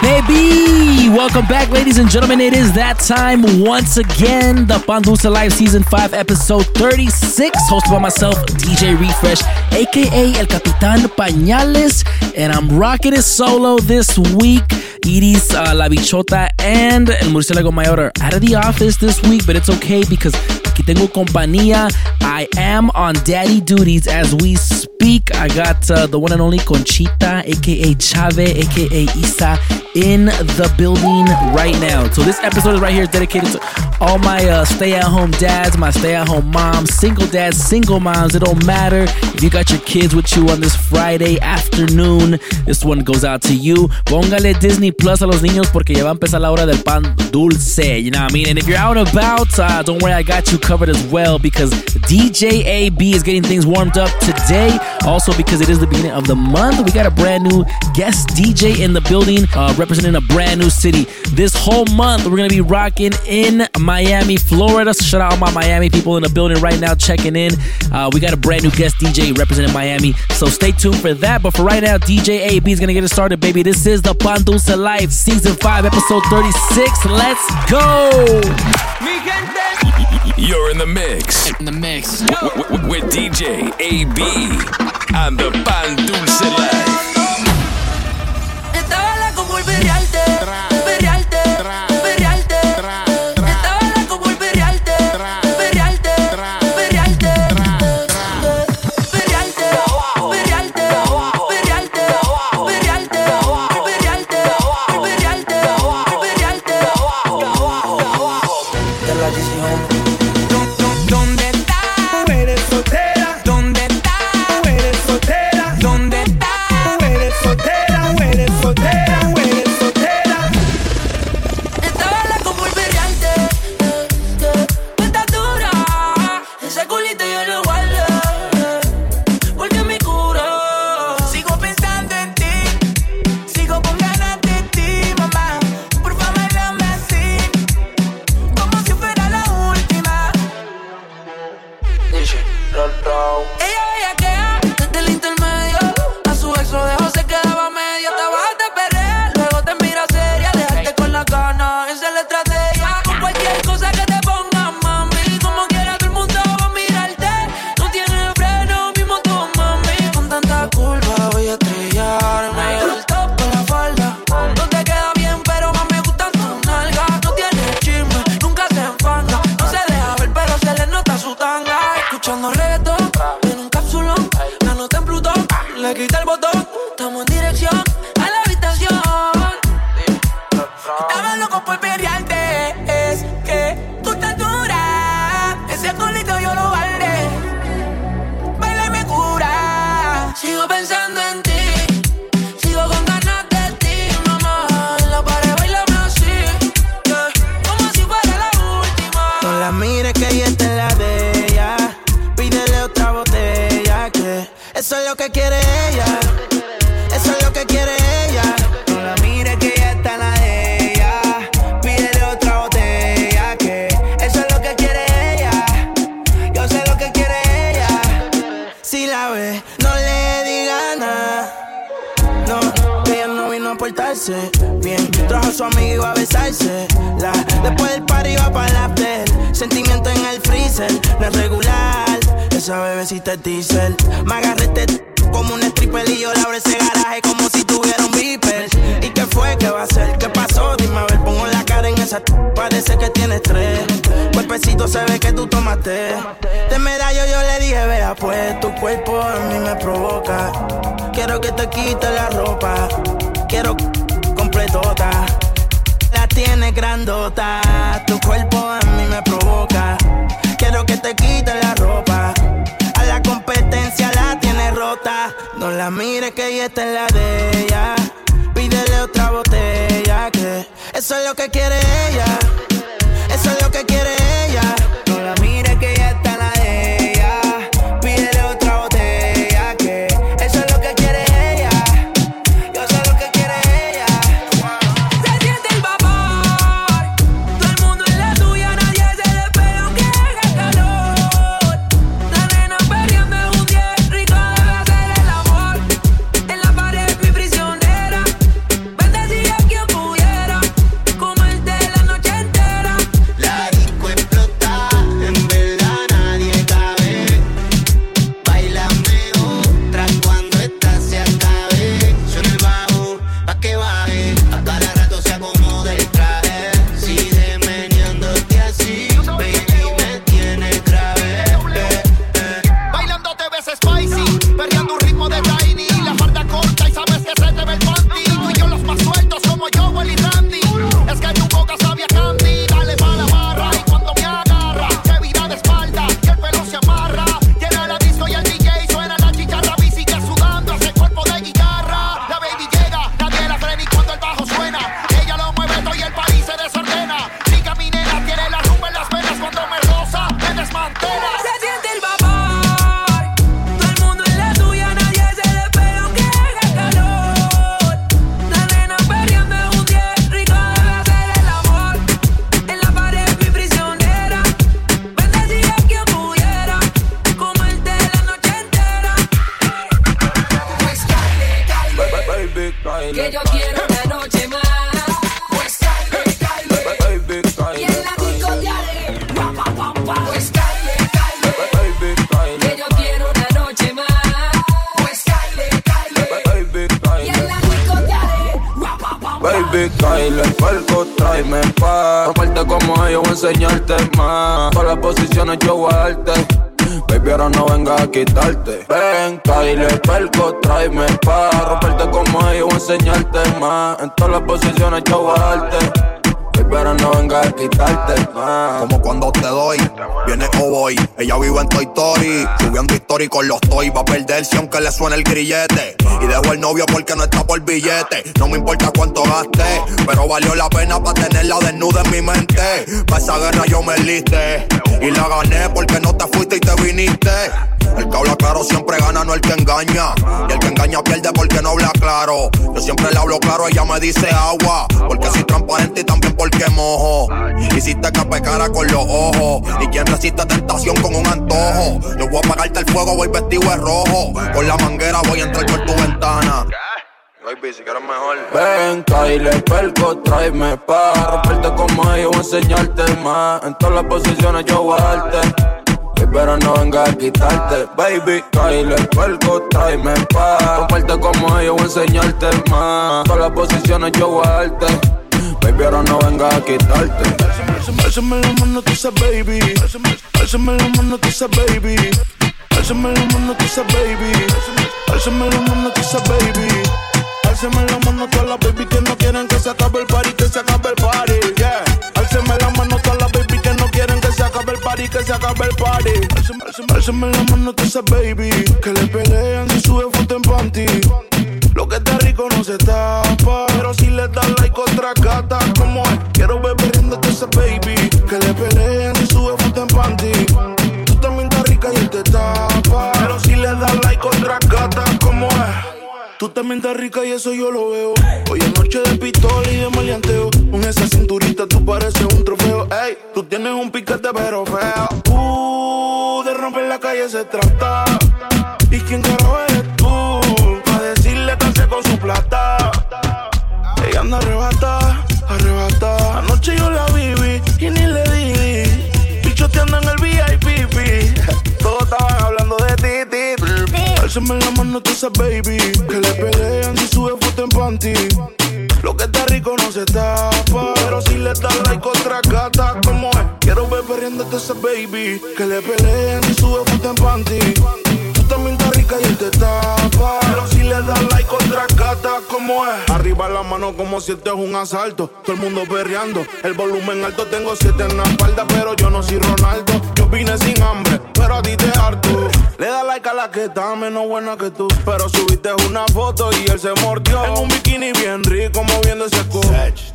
right, baby. Welcome back, ladies and gentlemen. It is that time once again. The Pandusa Live Season 5, Episode 36, hosted by myself, DJ Refresh, aka El Capitan Pañales. And I'm rocking it solo this week. Iris, uh, La Bichota, and El Murciélago Mayor are out of the office this week, but it's okay because aquí tengo compañía. I am on daddy duties as we speak. I got uh, the one and only Conchita, aka Chave, aka Isa, in the building right now. So this episode is right here is dedicated to all my uh, stay-at-home dads, my stay-at-home moms, single dads, single moms. It don't matter if you got your kids with you on this Friday afternoon. This one goes out to you. Póngale Disney Plus a los niños porque ya va a empezar la hora del pan dulce. You know what I mean? And if you're out and about, uh, don't worry, I got you covered as well because DJ AB is getting things warmed up today. Also, because it is the beginning of the month, we got a brand new guest DJ in the building uh, representing a brand new city. This whole month, we're going to be rocking in Miami, Florida. So shout out all my Miami people in the building right now checking in. Uh, we got a brand new guest DJ representing Miami. So stay tuned for that. But for right now, DJ AB is going to get it started, baby. This is the Pan Dulce Life, Season 5, Episode 36. Let's go! You're in the mix In the mix. w- w- with DJ AB and the Pan Dulce Live. No le diga nada. No, ella no vino a portarse bien. Trajo a su amiga y iba a besarse. La, después del party iba para la after. Sentimiento en el freezer, no es regular. Esa bebecita es diesel. Me agarré este como un stripper y yo le abro ese garaje como si tuviera un beeper. ¿Y qué fue? ¿Qué va a hacer? ¿Qué pasó? Dime a ver, pongo la cara en esa Parece que tiene estrés. Cuerpecito se ve que tú tomaste. De medallo yo le dije, vea pues, tu cuerpo a mí me provoca. Quiero que te quite la ropa. Quiero completota. La tienes grandota. Tu cuerpo a mí me provoca. Quiero que te quite la ropa. La tienes rota. No la mires que ella está en la de ella. Pídele otra botella que eso es lo que quiere ella. Eso es lo que quiere ella. Y con los toy. Va a perderse aunque le suene el grillete. Y dejo el novio porque no está por billete. No me importa cuánto gaste, pero valió la pena para tenerla desnuda en mi mente. Pa' esa guerra yo me liste. Y la gané porque no te fuiste y te viniste. El que habla claro siempre gana, no el que engaña. Y el que engaña pierde porque no habla claro. Yo siempre le hablo claro, ella me dice agua. Porque soy transparente y también porque mojo. Hiciste que cara con los ojos. Y quien resiste tentación con un antojo. Yo voy a apagarte el fuego, voy vestido de rojo. Con la manguera voy a entrar por tu ventana. Baby, si quieres mejor. Ven, Kyle, perco, tráeme pa' Romperte como ellos, voy a enseñarte más En todas las posiciones yo voy a darte Pero no venga a quitarte Baby, Kyle, el perco, tráeme pa' Romperte como ellos, voy a enseñarte más todas las posiciones yo voy a darte Baby, ahora no venga a quitarte Alzame la mano, tú baby. Alzame la mano, tú baby. Alzame la mano, tú baby. Alzame la mano, tú baby. Alzame la mano todas las baby que no quieren que se acabe el party, que se acabe el party, yeah. Que se acabe el party. Alzame la mano todas esas baby que le pelean si sube foto en panty. Lo que está rico no se tapa, pero si le das like otra gata, como es, quiero ver también estás rica y eso yo lo veo. Hoy es noche de pistola y de maleanteo. Con esa cinturita tú pareces un trofeo. Ey, tú tienes un piquete pero feo. Uh, de romper la calle se trata. ¿Y quién carajo eres tú? Pa' decirle que con su plata. Ella anda arrebata, arrebata. Anoche yo Alzame la mano tú baby. Que le pelean si sube foto en panty. Lo que está rico no se tapa. Pero si le das like otra gata, como es. Quiero ver perdiéndote esa baby. Que le pelean si sube foto en panty. Tú también estás rica y él te tapa le das like contra gata como es. Arriba la mano como si esto es un asalto. Todo el mundo perreando, el volumen alto. Tengo siete en la espalda, pero yo no soy Ronaldo. Yo vine sin hambre, pero a ti te harto. Le das like a la que está menos buena que tú. Pero subiste una foto y él se mordió. En un bikini bien rico, moviendo ese culo.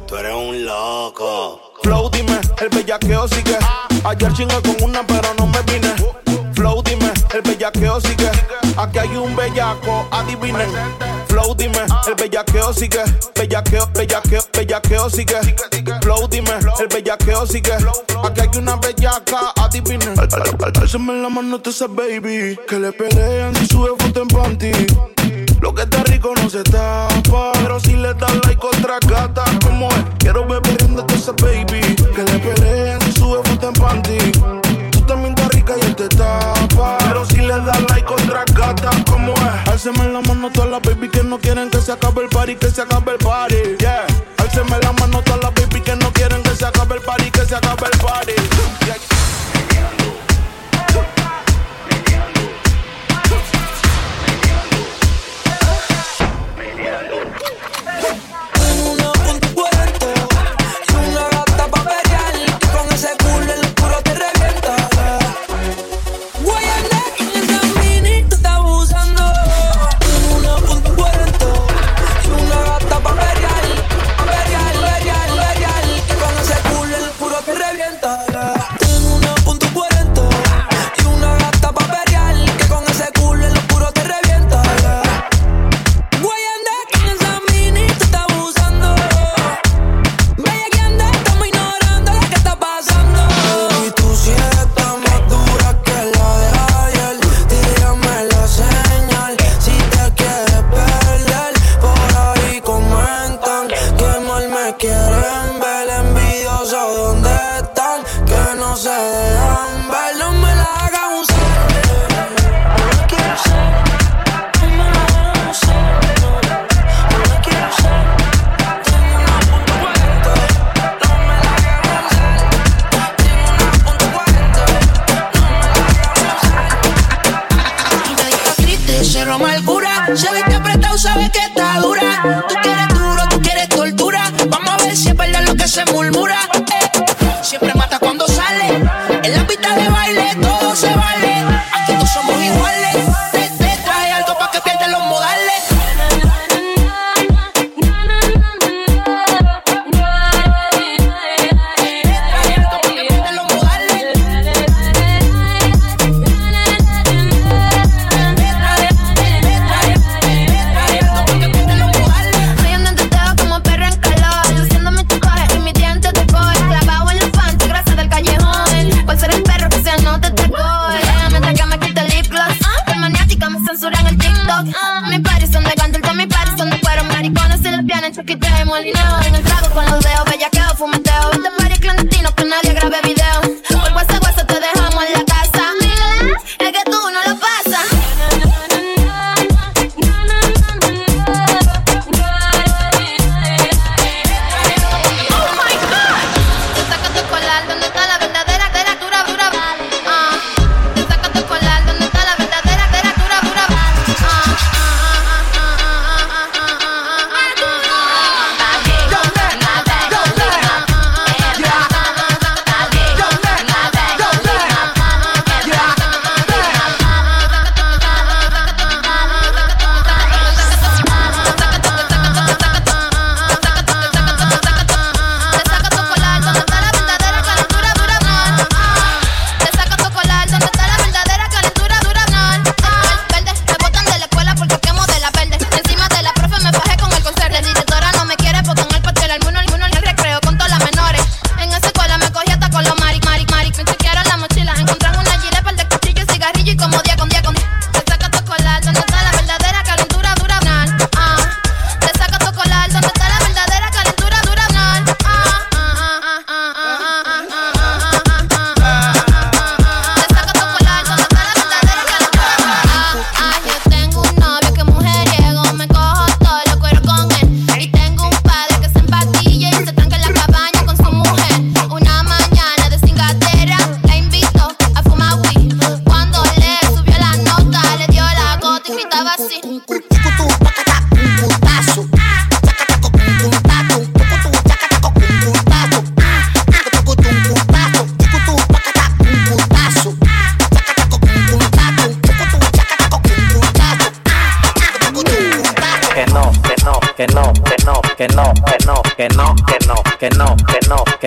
tú eres un loco. Flow, dime, el bellaqueo sigue. Ayer chingo con una, pero no me vine. Flow, dime, el bellaqueo sigue. Aquí hay un bellaco, adivinen. Flow, dime, el bellaqueo sigue. Bellaqueo, bellaqueo, bellaqueo sigue. Flow, dime, el bellaqueo sigue. Aquí hay una bellaca, adivinen. Alzame la mano a esa baby. Que le pelean si sube foto en panty. Lo que está rico no se tapa, pero si le das like otra gata, como es. Quiero beber a esa baby. Que le peleen Alceme la mano a todas las baby que no quieren que se acabe el party, que se acabe el party. Yeah, alceme la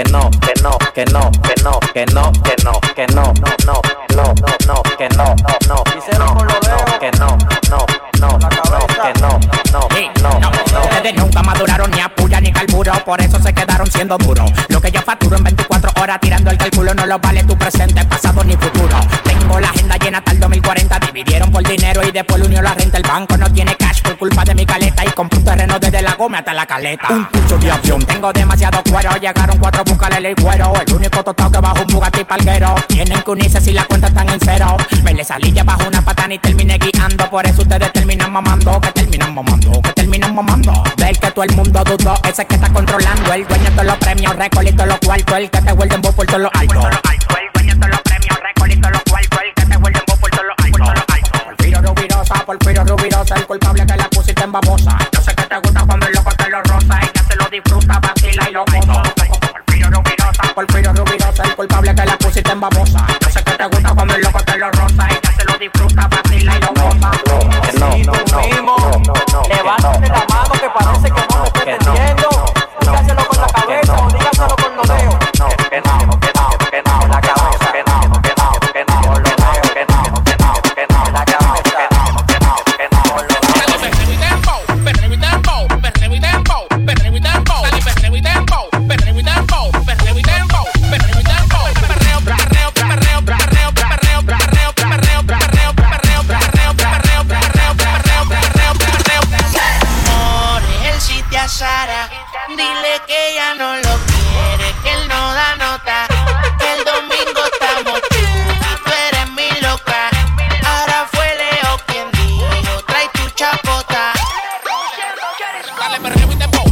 que no, que no, que no, que no, que no, que no, que no, no, no, no, no, que no, no, no, que no, no, no, no, que no, no, no, no. Ustedes nunca maduraron ni a puya ni carburo, por eso se quedaron siendo duros. Lo que yo facturo en 24 horas tirando el cálculo no lo vale tu presente, pasado ni futuro por dinero y después unió la renta. El banco no tiene cash por culpa de mi caleta. Y compré un terreno desde la goma hasta la caleta. Un pucho de avión. Tengo demasiado cuero. Llegaron cuatro buscarle el cuero. El único tostado que bajo un Bugatti palguero. Tienen que unirse si la cuenta están en cero. Me le salí ya bajo una patana y terminé guiando. Por eso ustedes terminan mamando. Que terminan mamando. Que terminan mamando. Del que todo el mundo dudó. Ese que está controlando. El dueño de los premios, récord y todos los cuartos. El que te vuelve en por todos los altos. culpable que la pusiste en babosa. Yo sé que te gusta cuando el loco te lo roza. Ella se lo disfruta, vacila y lo goza. Porfirio Rubirosa, el culpable que la pusiste en babosa. Yo sé que te gusta cuando el loco te lo roza. Ella se lo disfruta, vacila dale perreo y te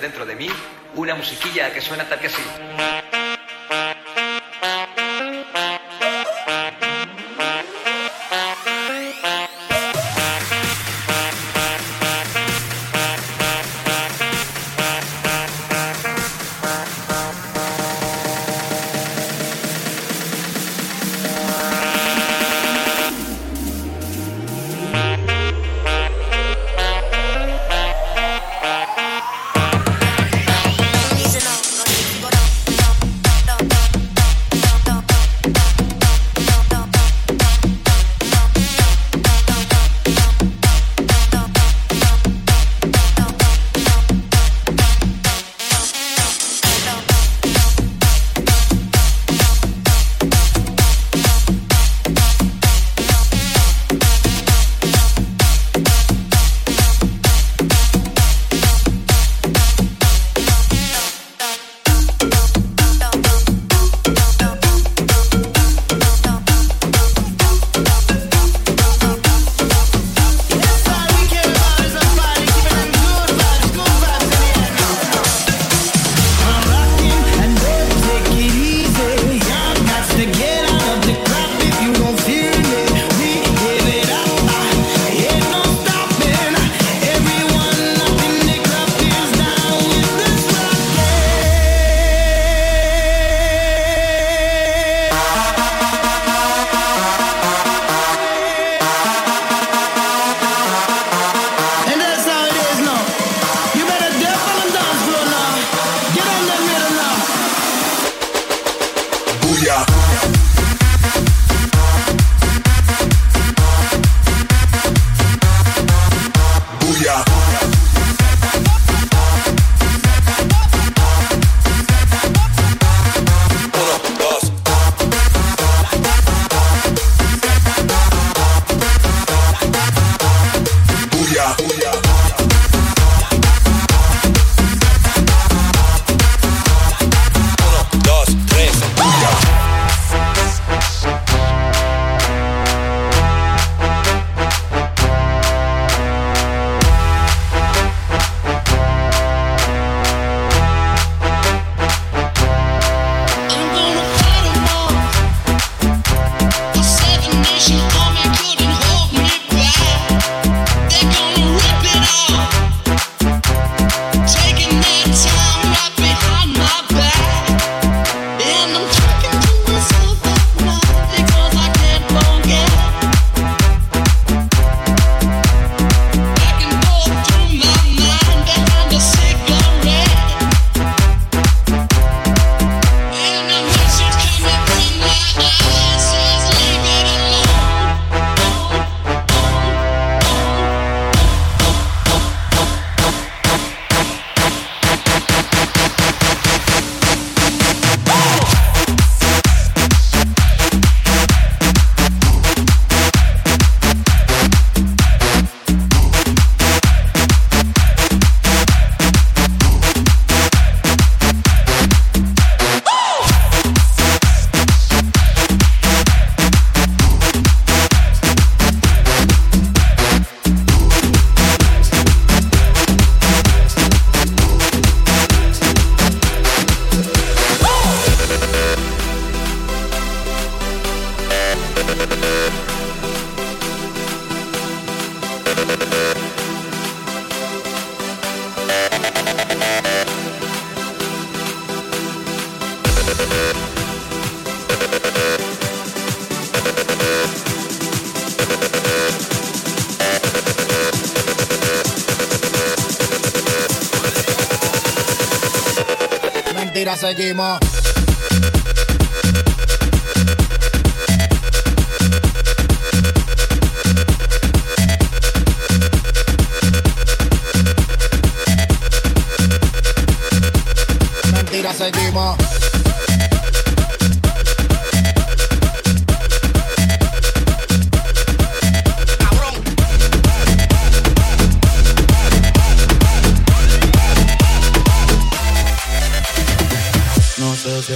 dentro de mí una musiquilla que suena tal que así. mentira seguimos.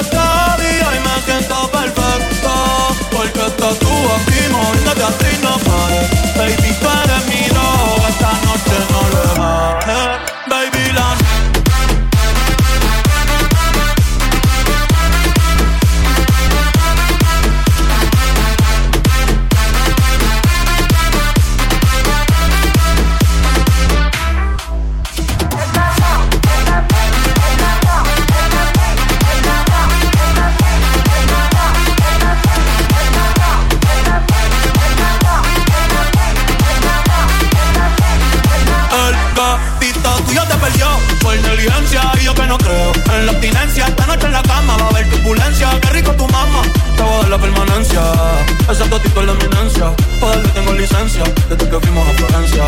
Está día y me siento perfecto. Porque estás tú aquí, moviéndote así no pares. Baby, tú eres mi droga, esta noche Ese gatito es la eminencia, poderle tengo licencia desde que fuimos a Florencia.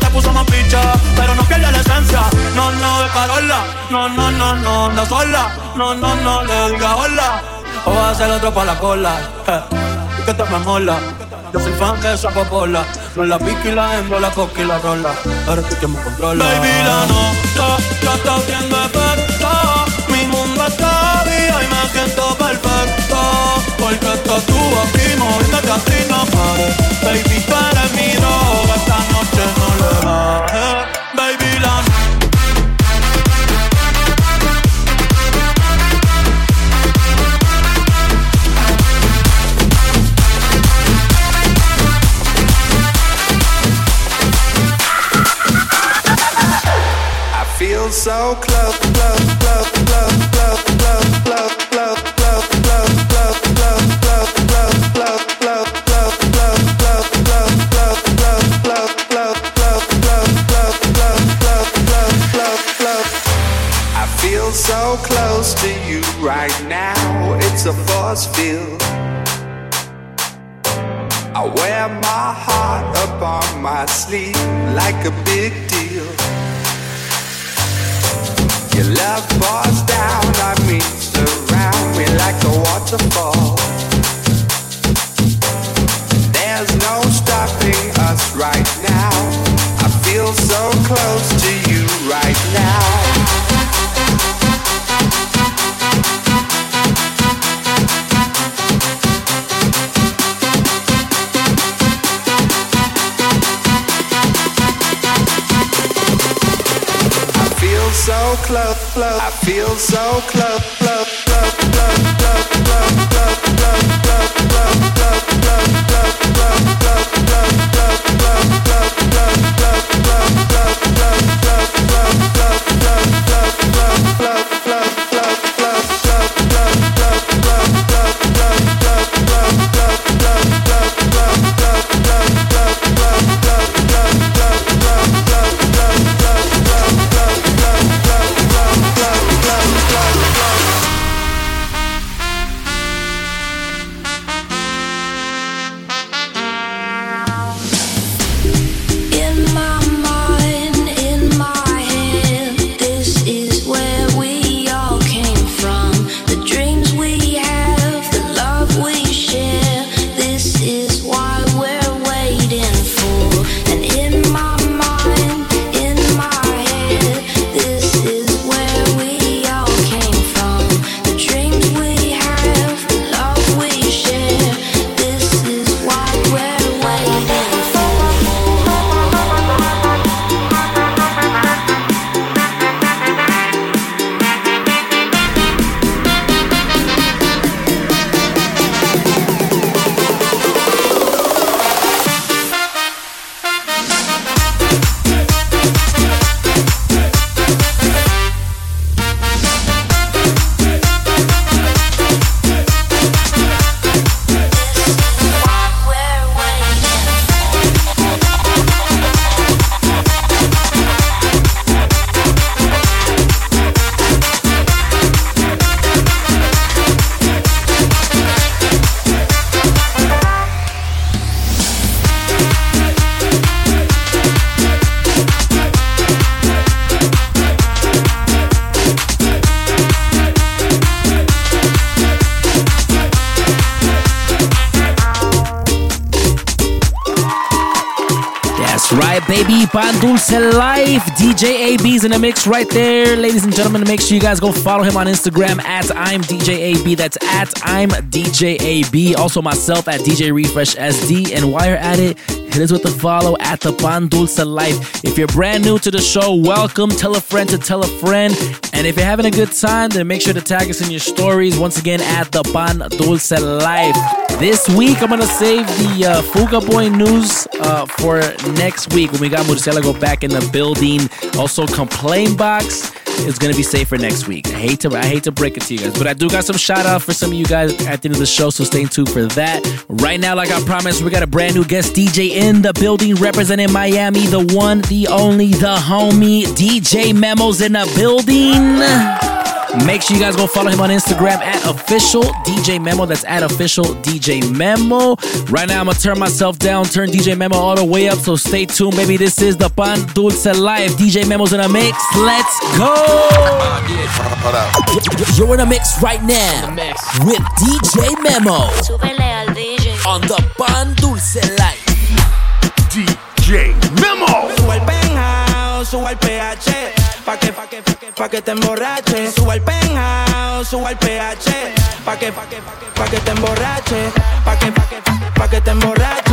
Te puso más picha, pero no pierde la esencia. No, no, de Carola, no, no, no, no, anda sola. No, no, no, le diga hola. O va a hacer otro pa' la cola. eh, que te me mola. Yo soy fan de esa popola. No la pique y la hembra, la la rola. Ahora tú que me controla. Baby, la nota in the mix right there. Ladies and gentlemen, make sure you guys go follow him on Instagram at I'm DJ AB. That's at I'm DJ AB. Also myself at DJ Refresh SD. And while you're at it, hit us with a follow at the Pan Dulce Life. If you're brand new to the show, welcome. Tell a friend to tell a friend. And if you're having a good time, then make sure to tag us in your stories. Once again, at the Pan Dulce Life. This week, I'm gonna save the uh, Fuga Boy news uh, for next week when we got Murcielago back in the building. Also, complain box is gonna be safe for next week. I hate to I hate to break it to you guys, but I do got some shout out for some of you guys at the end of the show, so stay tuned for that. Right now, like I promised, we got a brand new guest DJ in the building representing Miami, the one, the only, the homie DJ Memos in the building. Make sure you guys go follow him on Instagram at official DJ Memo. That's at official DJ Memo. Right now, I'm gonna turn myself down, turn DJ Memo all the way up. So stay tuned, baby. This is the Pan Dulce Live. DJ Memo's in a mix. Let's go. You're in a mix right now with DJ Memo on the Pan Dulce Live. DJ Memo. Sube al penthouse, sube al PH. Pa' que, pa' que, pa' que, pa' que te emborrache. Sube al penthouse, sube al PH. Pa' que, pa' que, pa' que, pa' que te emborrache. Pa' que, pa' que, pa' que te emborrache.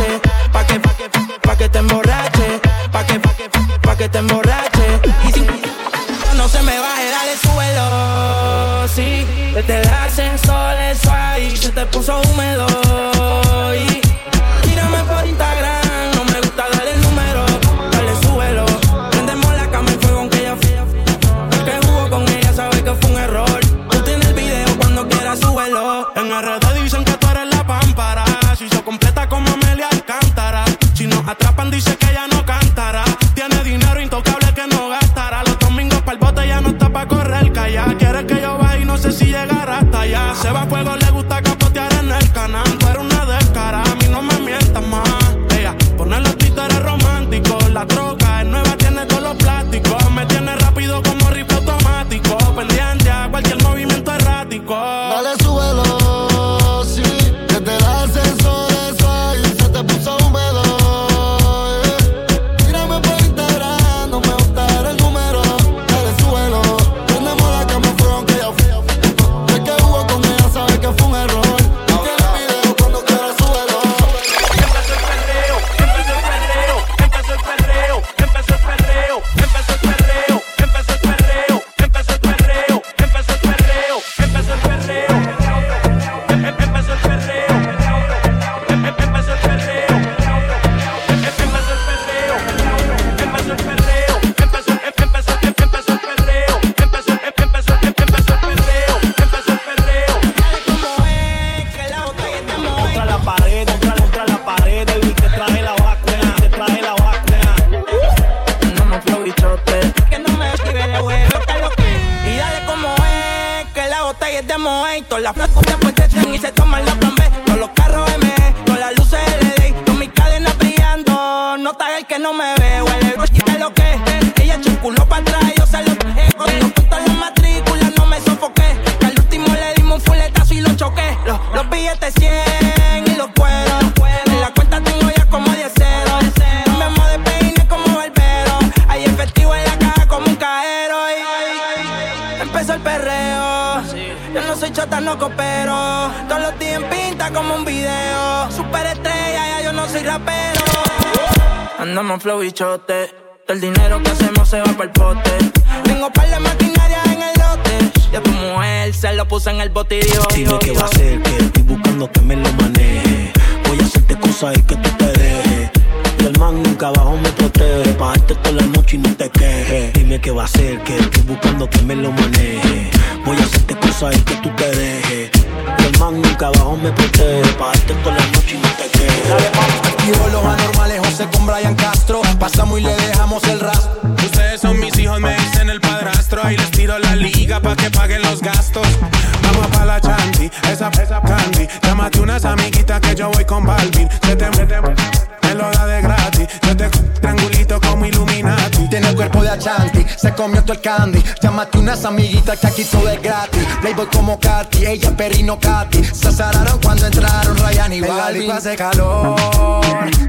Se todo el candy. Llámate unas amiguitas que aquí todo es gratis. Playboy como Katy, ella perino Katy. Se azararon cuando entraron Ryan y Balvin. hace calor,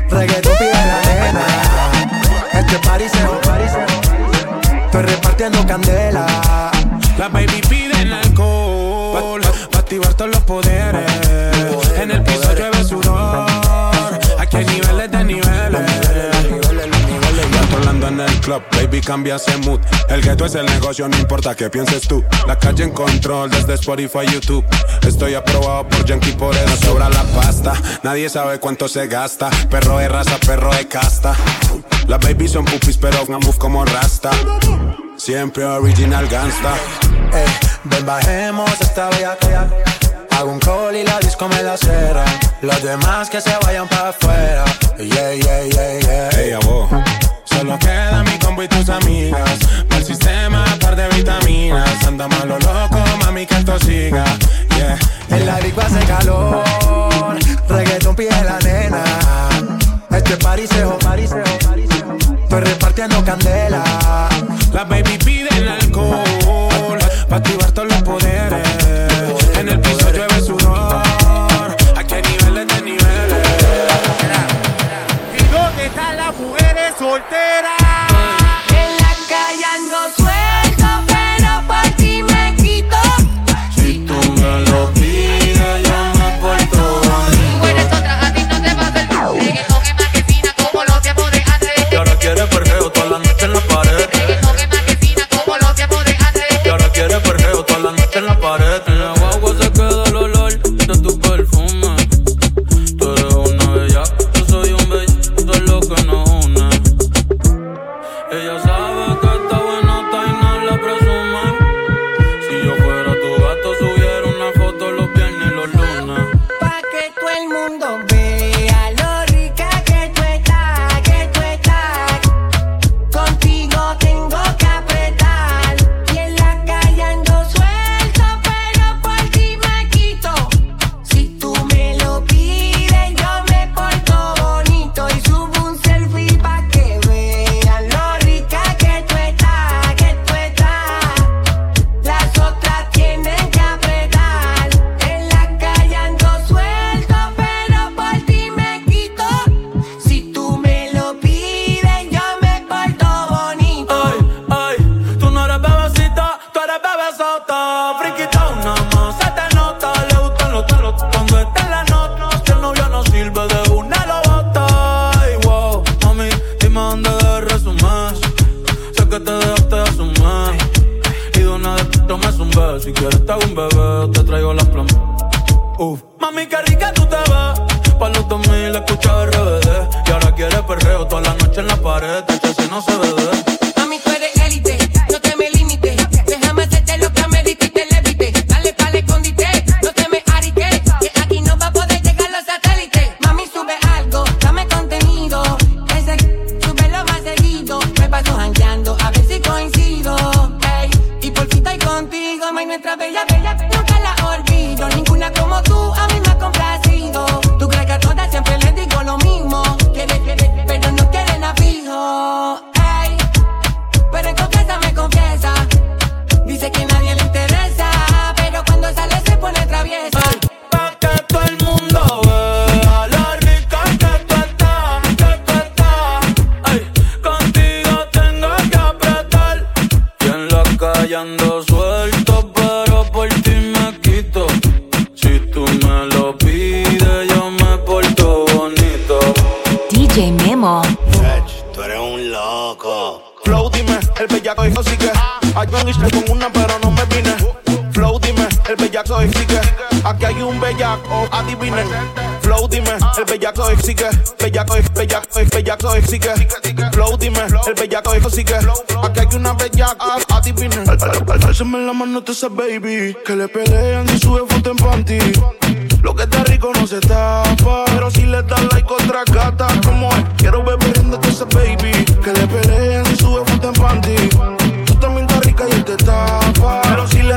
reggaetón pide la nena. Este pariseo, estoy repartiendo candela. La baby piden alcohol baby cambia ese mood. El gueto es el negocio, no importa qué pienses tú. La calle en control desde Spotify, YouTube. Estoy aprobado por Yankee, por eso sobra la pasta. Nadie sabe cuánto se gasta. Perro de raza, perro de casta. Las babies son pupis, pero no move como rasta. Siempre original gangsta. Eh, ven, bajemos esta bella Hago un call y la disco me la cera. Los demás que se vayan para afuera. Yeah, yeah, yeah, yeah. Hey. Solo queda mi combo y tus amigas. El sistema, par de vitaminas. Anda malo loco, mami, que esto siga. Yeah. En la disco hace calor. Reggaeton pide la nena. Este pariseo, pariseo. Estoy repartiendo candela. La baby piden alcohol para activar todos los el bellaco exige. Aquí hay un bellaco, adivinen Flow, dime, el bellaco exige. Bellaco, bellaco, bellaco exige. Flow, dime, el bellaco exige. Aquí hay una bellaca, adivinen Álzame la mano a esa baby Que le pelean y sube foto en panty. Lo que está rico no se tapa Pero si le das like otra gata Como es, quiero beber de esa baby Que le pelean y sube foto en panty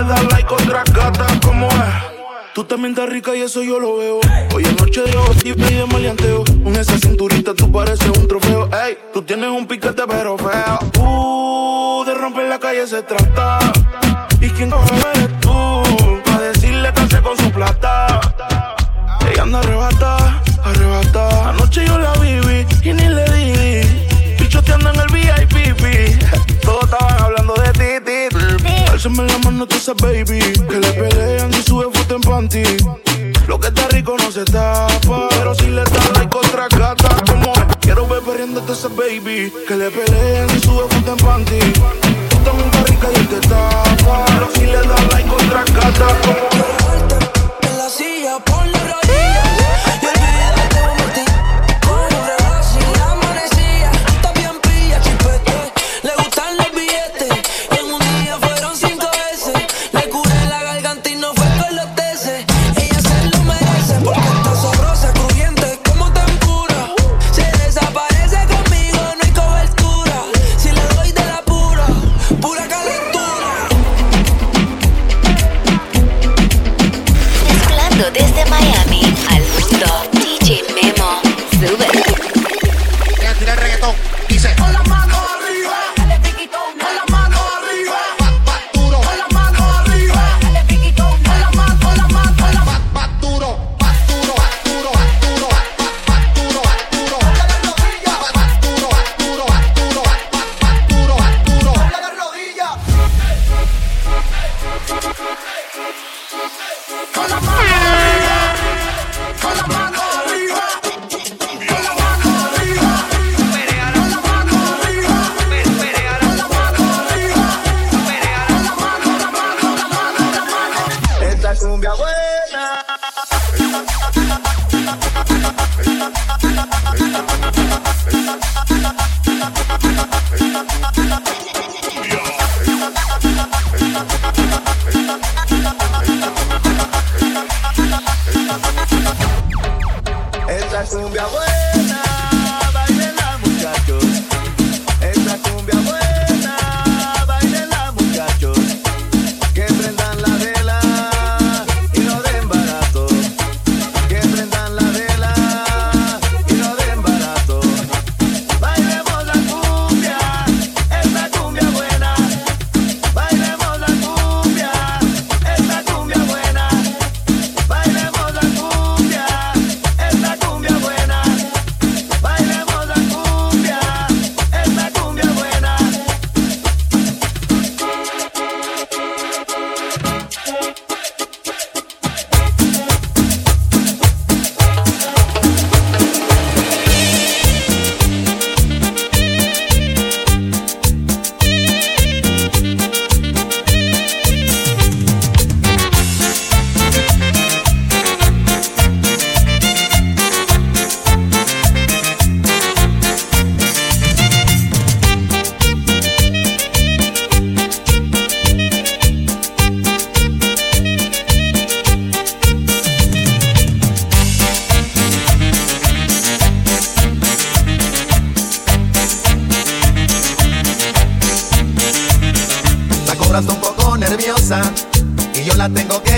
das like otra gata Como es Tú también estás rica y eso yo lo veo. Hoy es noche de objetivo y de maleanteo. Con esa cinturita tú pareces un trofeo. Ey, tú tienes un piquete pero feo. Uh, de romper la calle se trata. ¿Y quién no eres tú? Pa' decirle que con su plata. Ella anda arrebata, arrebata. Anoche yo la viví y ni le di. Bicho te anda en el video DJ Bésame la mano tú esa baby. Que le pelean si sube foto en panty. Lo que está rico no se tapa. Pero si le da like otra gata, como quiero ver perdiéndote esa baby. Que le pelean si sube foto en panty. Tú también está rica y te tapa. Pero si le da like otra gata, como. En la silla, ponle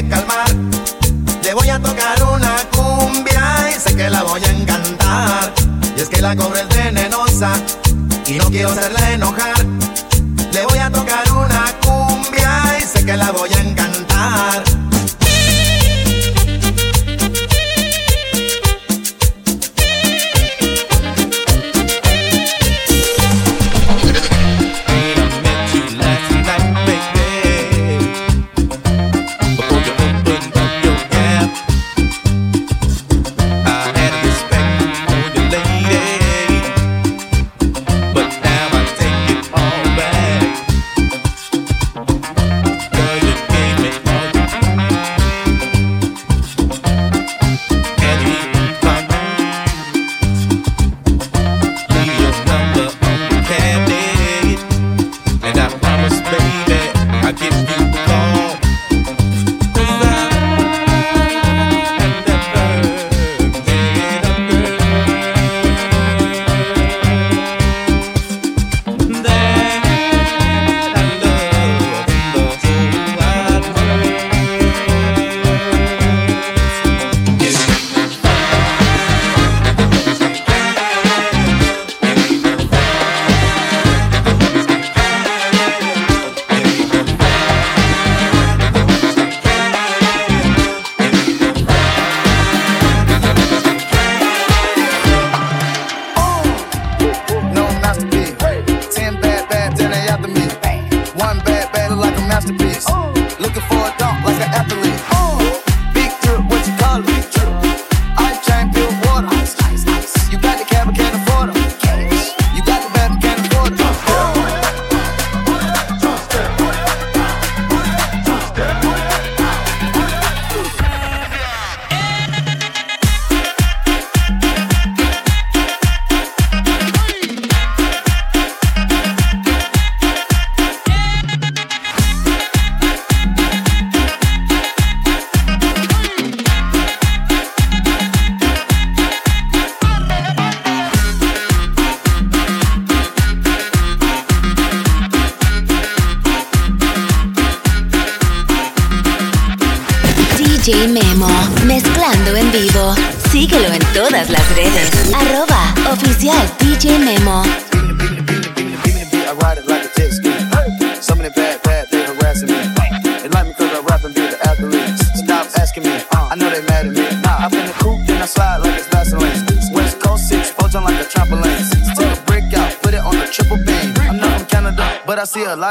calmar. Le voy a tocar una cumbia y sé que la voy a encantar. Y es que la cobra es venenosa y no quiero hacerla enojar. Le voy a tocar una cumbia y sé que la voy a encantar.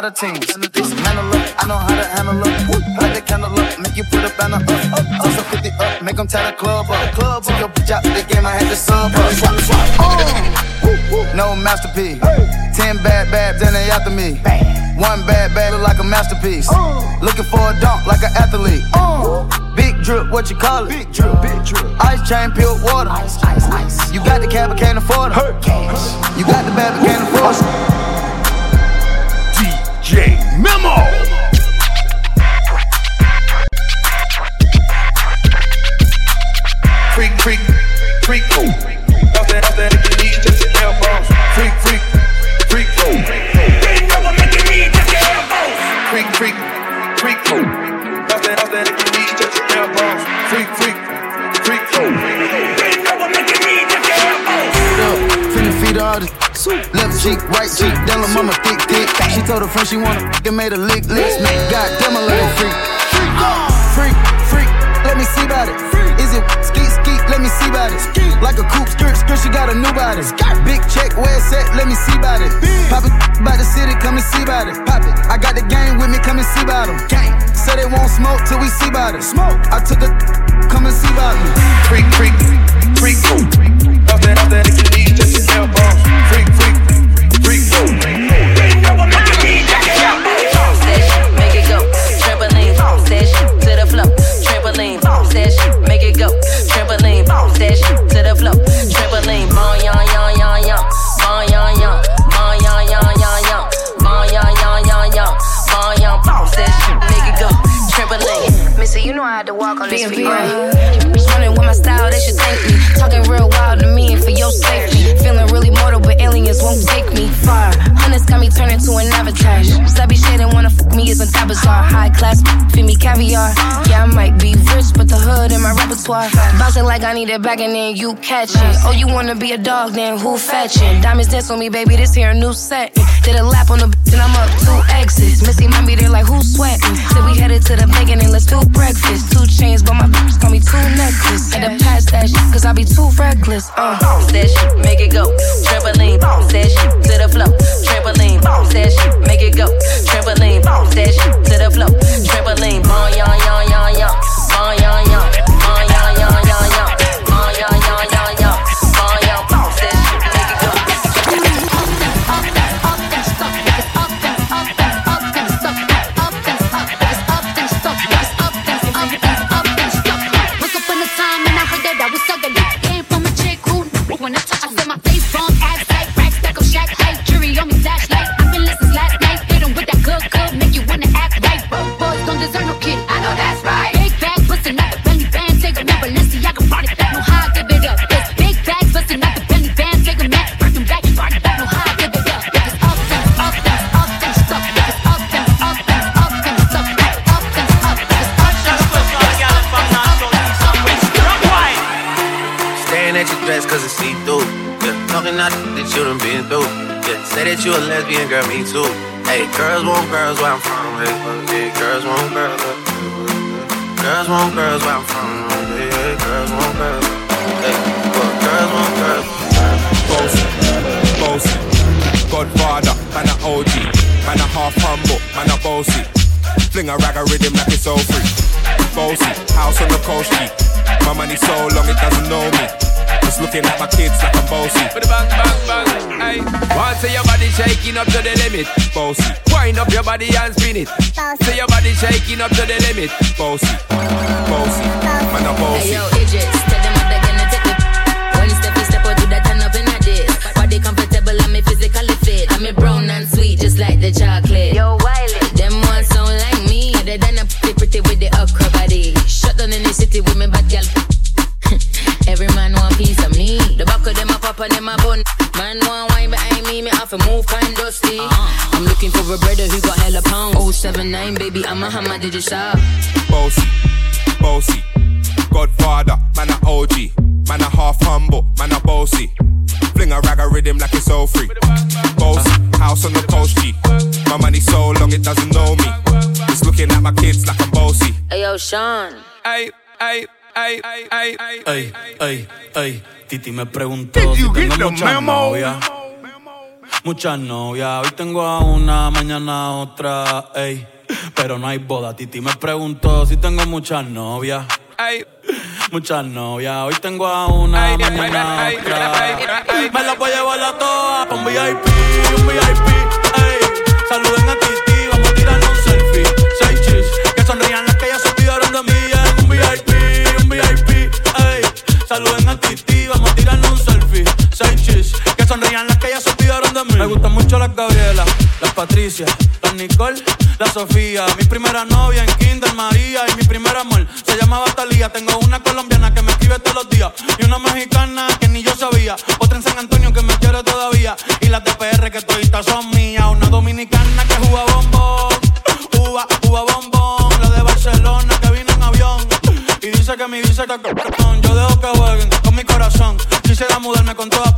Lot of teams. Dismantle up, I know how to handle up. Light the candle up, make you put a banner up. up. Toss 50 up, make them tie the club up. Club Took your bitch out the game, I had to sub up. Swap, swap. Uh. No masterpiece. Ten bad babs and they after me. One bad bad look like a masterpiece. Looking for a dunk like an athlete. Big drip, what you call it? Big drip, big drip. Ice chain, pure water. Ice, ice, ice. You got the cab, but can't afford it. You got the bad, but can't afford it. DJ Memo. Freak, freak, freak, oh. Off that, off that, if you need just your elbows. Freak, freak, freak, oh. They never make it need just your elbows. Freak, freak, freak, oh. Off that, off that, if you need just your elbows. Freak, freak, freak, oh. They never make it need just your elbows. Finna feed her all the Left cheek, right cheek, down her mama thick, thick. She told her friend she wanna and made a lick list. Man, goddamn, a little freak. Freak, uh, freak, freak, let me see about it. Is it skeet, skeet, let me see about it. Like a coupe, skirt, skirt, she got a new body. Big check, where it's at, let me see about it. Pop it by the city, come and see about it. Pop it, I got the gang with me, come and see about them. Gang, say they won't smoke till we see about it. Smoke, I took a, come and see about me. Freak, freak, freak, oh. Off that, off that, if you need had to walk on this feet? Running with my style, they should thank me. Talking real wild to me and for your safety. Feeling really aliens won't take me far. Hunters got me turning to an avatar. Stubby shit and wanna fuck me is a bizarre. High class, feed me caviar. Yeah, I might be rich, but the hood in my repertoire. Bouncing like I need it back and then you catch it. Oh, you wanna be a dog, then who fetching? Diamonds dance on me, baby, this here a new set. Did a lap on the bitch and I'm up two exits. Missy mommy, they're like, who's sweating? Said we headed to the bacon and let's do breakfast. Two chains, but my bitch call me two necklace. Had to pass that shit, cause I be too reckless. Uh. That shit, make it go. Trampoline, bounce that shit to the floor. Trampoline, bounce that shit, make it go. Trampoline, bounce that shit to the floor. Trampoline, bon yon yon yon yon, bon yon yon, bon yon yon yon yon, bon yon yon yon yon, bon yon bounce that shit, make it go. Once upon a 'em with that good, good, make you wanna act right. Broke boys don't deserve no kid, I know that's right. Big bag busting out the belly band, take a man, Balenciaga brought it back, know how I give it up. Yes, big bags busting out the belly band, take a man, Birkin back, brought it back, know how I give it up. If it's up, then it's up, then it's up, then it's up. If it's up, then it's up, then it's up, then it's up. If it's up, then it's up, if it's up, then it's up. Staring at your dress cause it's see through. Yeah, talking out that you done been through. Yeah, say that you a lesbian, girl, me too. Hey, girls want girls where I'm from. Hey, girls want girls. Girls want girls where I'm from. Yeah, girls want girls. Hey, girls want girls. Bossy, bossy, Godfather, man a OG, man a half humble, man a bossy. Fling a rag a rhythm like it's all free. Bossy, house on the coast G. My money so long it doesn't know me. Just looking at my kids like I'm bossy. Bang, bang, bang, hey. Want see your body shaking up to the limit. Bossy, Wind up your body and spin it. See your body shaking up to the limit. bossy, bossy, man a Hey yo, Idris, tell them I'm gonna take it. One step, you step out to that turn up in a this. Body comfortable, I'm a physically fit. I'm a brown and sweet, just like the chocolate. up and then my bun. Man, one wine behind me, me off a move kind dusty. Uh-huh. I'm looking for a brother who got hella pound. 079, baby, I'm a hammer, did you shop? Bossy, bossy. Godfather, man, a OG. Man, a half humble, man, a bossy. Fling a rag a rhythm like it's all free. Bossy, house on the coast, G. My money so long it doesn't know me. It's looking at my kids like I'm bossy. Hey, yo, Sean. Hey, hey. Ay, ay, ay, ay, ay, ay. Titi me preguntó si tengo muchas novias. Muchas novias, hoy tengo a una, mañana a otra, ey. Pero no hay boda, Titi me preguntó si tengo muchas novias. Ay, Muchas novias, hoy tengo a una, mañana a otra. Me la voy a llevar a todas pa' un VIP, un VIP, ey. Saluden a Titi, vamos a tirarnos un selfie. Seis chis, que sonrían las que ya se olvidaron de mí Saluden a Titi, vamos a tirarnos un selfie. Seis chis, que sonrían las que ya se olvidaron de mí. Me gustan mucho las Gabriela, las Patricia, las Nicole, la Sofía. Mi primera novia en Kinder María y mi primer amor se llamaba Talía. Tengo una colombiana que me escribe todos los días y una mexicana que ni yo sabía. Otra en San Antonio que me quiere todavía y las de PR que toditas son mías. Una dominicana que juega bombón, uva, uva bombón. La de Barcelona que vino en avión y dice que mi dice que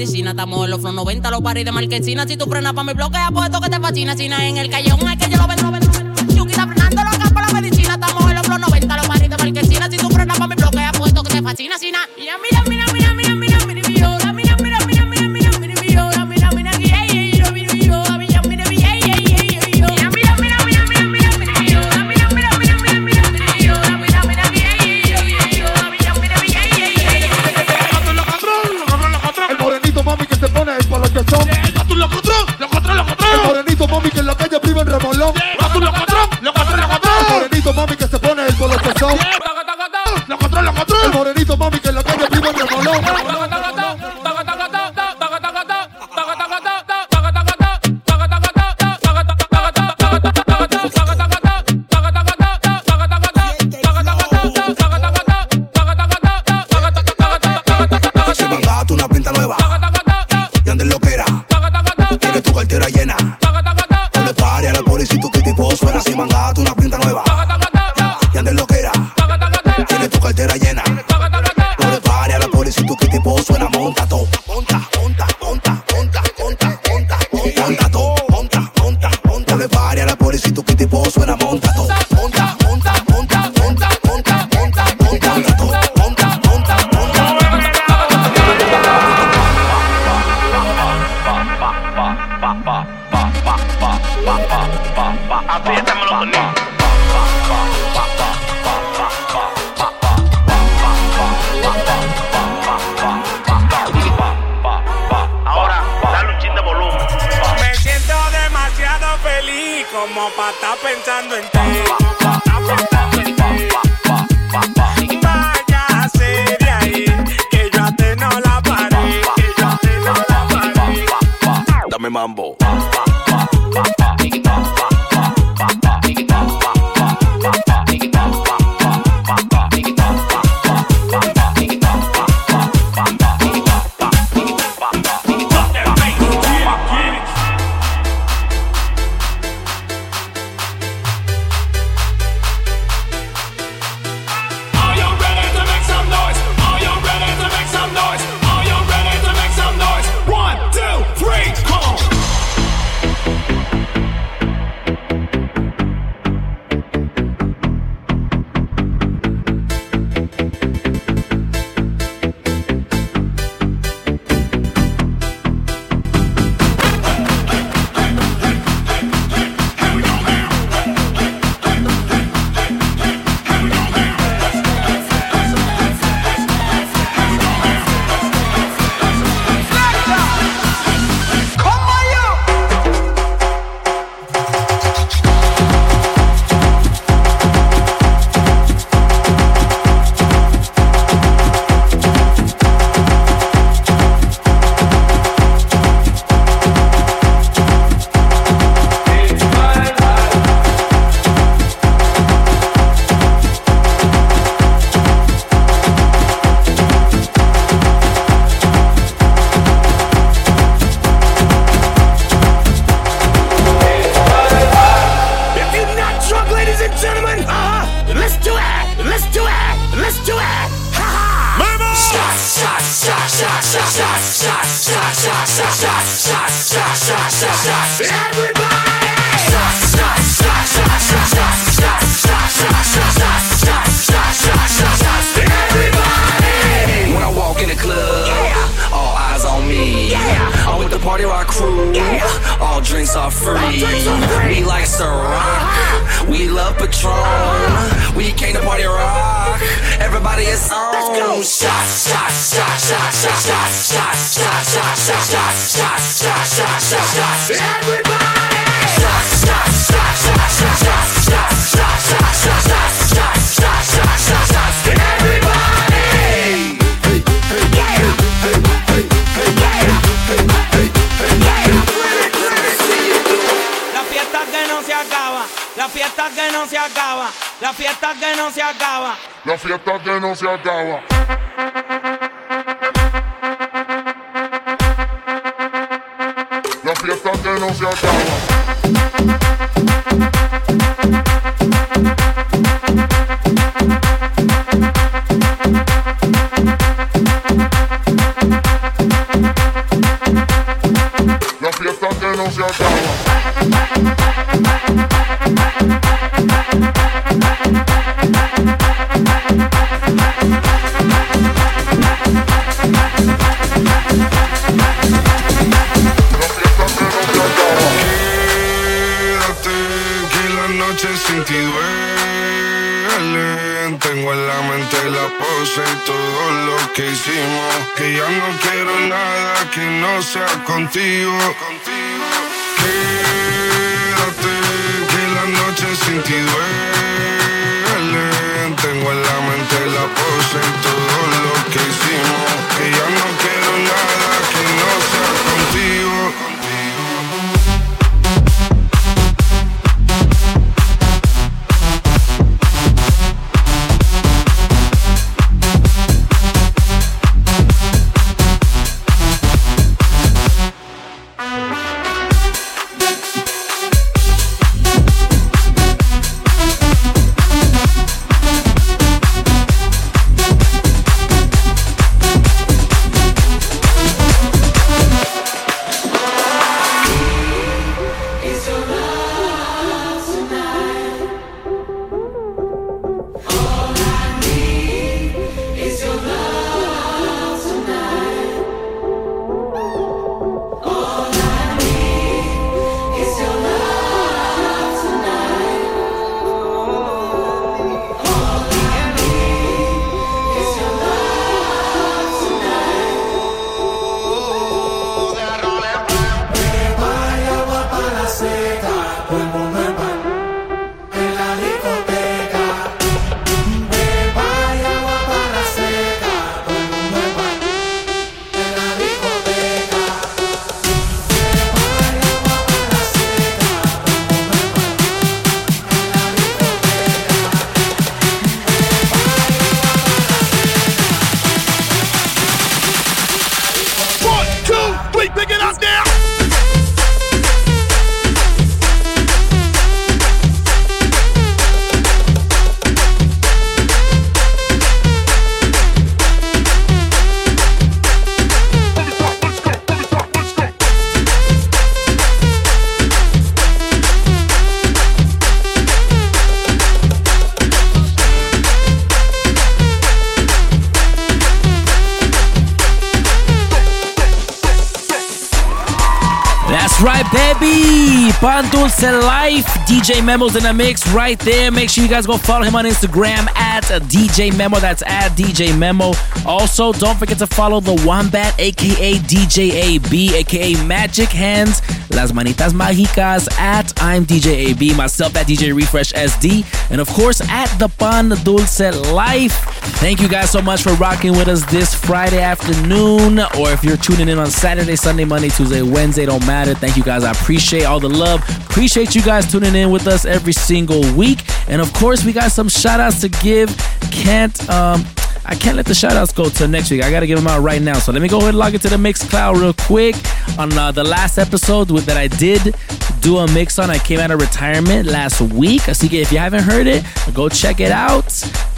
medicina. Estamos en los flow 90, los paris de marquesina. Si tú frenas pa' mi bloque, apuesto que te fascina. Si en el callejón es que yo lo ven, lo ven, La fiesta que no se acaba. Ti duele. Tengo en la mente la pose y todo lo que hicimos. Que ya no quiero nada que no sea contigo. Quédate que la noche sin ti duele. Tengo en la mente la pose y todo Pan Life. DJ Memo's in the mix right there. Make sure you guys go follow him on Instagram at DJ Memo. That's at DJ Memo. Also, don't forget to follow the Wombat, aka DJ AB, aka Magic Hands, Las Manitas Mágicas at I'm DJ AB, myself at DJ Refresh SD, and of course at the Pan Dulce Life. Thank you guys so much for rocking with us this Friday afternoon, or if you're tuning in on Saturday, Sunday, Monday, Tuesday, Wednesday, don't matter. Thank you guys. I appreciate all the love. Appreciate you guys tuning in with us every single week. And of course, we got some shout outs to give. Can't um I can't let the shout outs go till next week. I gotta give them out right now. So let me go ahead and log into the mix cloud real quick. On uh, the last episode with, that I did do a mix on, I came out of retirement last week. Así que if you haven't heard it, go check it out.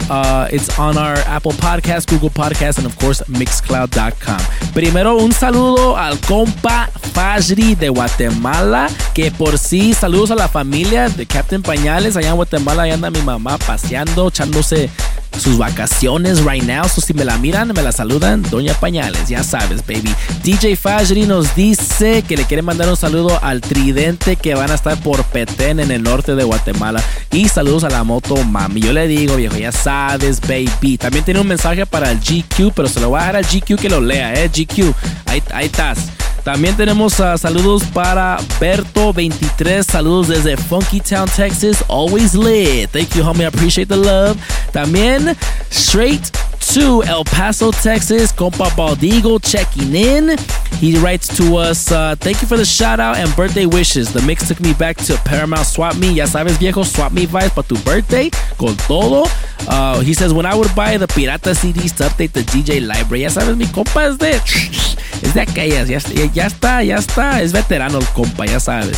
Uh, it's on our Apple Podcast, Google Podcast, and of course, Mixcloud.com. Primero, un saludo al compa Fajri de Guatemala, que por sí, saludos a la familia de Captain Pañales. Allá en Guatemala, allá anda mi mamá paseando, echándose sus vacaciones right now. So, si me la miran, me la saludan, Doña Pañales, ya sabes, baby. DJ Fajri nos dice que le quiere mandar un saludo al tridente que van a estar por Petén en el norte de Guatemala. Y saludos a la moto mami. Yo le digo, viejo, ya sabes, baby. También tiene un mensaje para el GQ, pero se lo voy a dejar al GQ que lo lea, eh, GQ. Ahí, ahí estás. También tenemos uh, saludos para Berto23. Saludos desde Funky Town, Texas. Always lit. Thank you, homie. I appreciate the love. También straight to El Paso, Texas. Compa Baldigo checking in. He writes to us, uh, thank you for the shout out and birthday wishes. The mix took me back to Paramount Swap Me. Ya sabes, viejo, Swap Me vibes para tu birthday. Con todo. Uh, he says, when I would buy the Pirata CDs to update the DJ library. Ya sabes, mi compa es de... Es de aquellas. Ya, ya está, ya está. Es veterano el compa, ya sabes.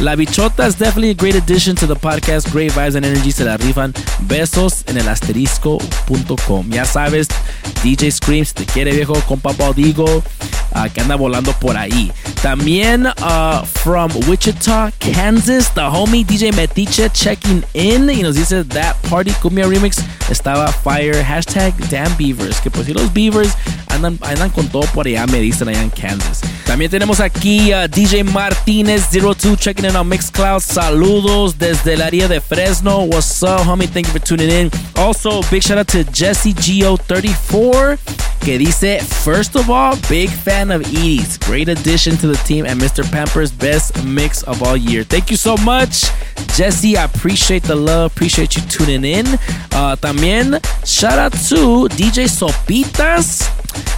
La Bichota is definitely a great addition to the podcast. Great vibes and energy se la rifan. Besos en el asterisco.com. Ya sabes, DJ Screams, te quiere viejo, compa Baldigo, uh, que anda volando por ahí. También uh, from Wichita, Kansas, the homie DJ Metiche checking in y nos dice that party cumbia remix estaba fire. Hashtag damn beavers. Que pues si los beavers andan, andan con todo por allá, me dicen allá en Kansas. También tenemos aquí a DJ Martinez 02 checking in on Mixcloud. Saludos desde el área de Fresno. What's up, homie? Thank you for tuning in. Also, big shout out to Jesse Geo34 que dice, first of all, big fan of Edie's. Great addition to the team and Mr. Pamper's best mix of all year. Thank you so much, Jesse. I appreciate the love. Appreciate you tuning in. Uh, también, shout out to DJ Sopitas.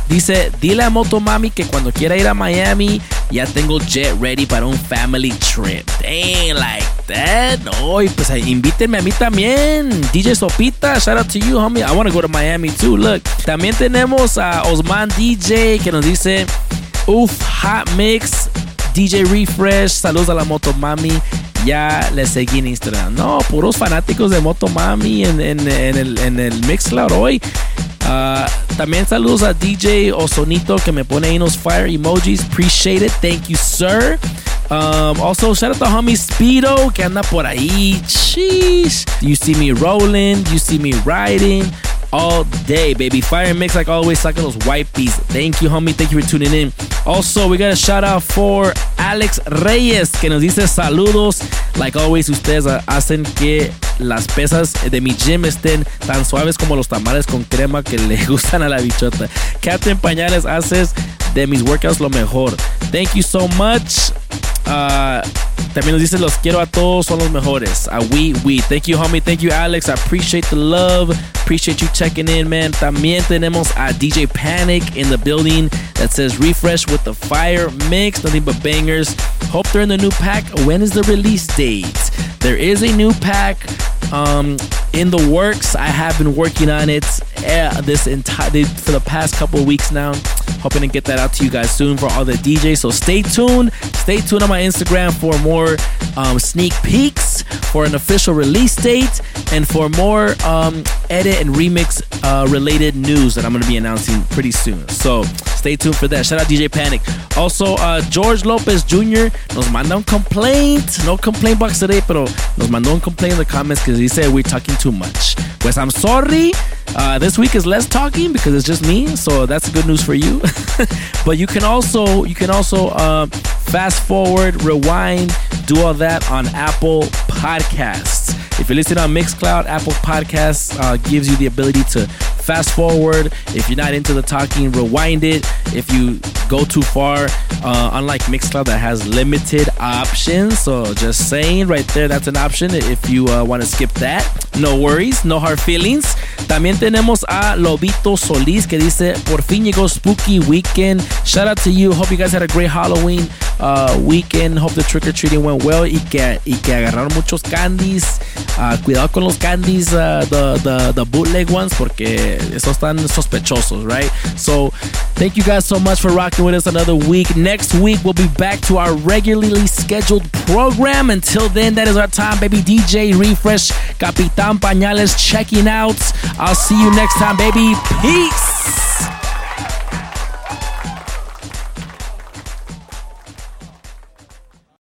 Dice, dile a Motomami que cuando quiera ir a Miami, ya tengo jet ready para un family trip. Dang, like that. No, pues invítenme a mí también. DJ Sopita, shout out to you, homie. I want to go to Miami too. Look, también tenemos a Osman DJ que nos dice, uff, hot mix. DJ Refresh, saludos a la Motomami. Ya le seguí en Instagram. No, puros fanáticos de Motomami en, en, en, el, en el Mixcloud hoy. Uh, también saludos a DJ Osonito que me pone ahí unos fire emojis. Appreciate it. Thank you, sir. Um, also, shout out to homie Speedo que anda por ahí. Sheesh. You see me rolling, you see me riding all day, baby. Fire mix like always, sacking those white bees. Thank you, homie. Thank you for tuning in. Also, we got a shout out for Alex Reyes que nos dice saludos. Like always, ustedes hacen que las pesas de mi gym estén tan suaves como los tamales con crema que le gustan a la bichota. Captain Pañales haces de mis workouts lo mejor. Thank you so much. Uh, también nos dice los quiero a todos, son los mejores. A we, we. Thank you, homie. Thank you, Alex. I appreciate the love. Appreciate you checking in, man. También tenemos a DJ Panic in the building that says refresh with the fire mix. Nothing but bangers. Hope they're in the new pack. When is the release date? There is a new pack um, in the works. I have been working on it uh, this entire for the past couple weeks now. Hoping to get that out to you guys soon for all the DJs. So stay tuned. Stay tuned on my Instagram for more um, sneak peeks, for an official release date, and for more um, edit and remix uh, related news that I'm going to be announcing pretty soon. So stay tuned for that. Shout out DJ Panic. Also, uh, George Lopez Jr. nos manda un complaint. No complaint box today, pero nos mandó un complaint in the comments because he said we're talking too much. I'm sorry. Uh, this week is less talking because it's just me, so that's good news for you. but you can also you can also uh, fast forward, rewind, do all that on Apple Podcasts. If you're listening on Mixcloud, Apple Podcasts uh, gives you the ability to fast forward. If you're not into the talking, rewind it. If you go too far, uh, unlike Mixcloud that has limited options, so just saying right there, that's an option. If you uh, want to skip that, no worries, no hard feelings. También tenemos a Lobito Solís que dice, por fin llegó Spooky Weekend. Shout out to you. Hope you guys had a great Halloween uh, weekend. Hope the trick or treating went well y que, y que agarraron muchos candies. Uh, cuidado con los candies, uh, the, the, the bootleg ones, porque esos están sospechosos, right? So, thank you guys so much for rocking with us another week. Next week, we'll be back to our regularly scheduled program. Until then, that is our time, baby. DJ Refresh, Capital Campañales checking out. I'll see you next time, baby. Peace.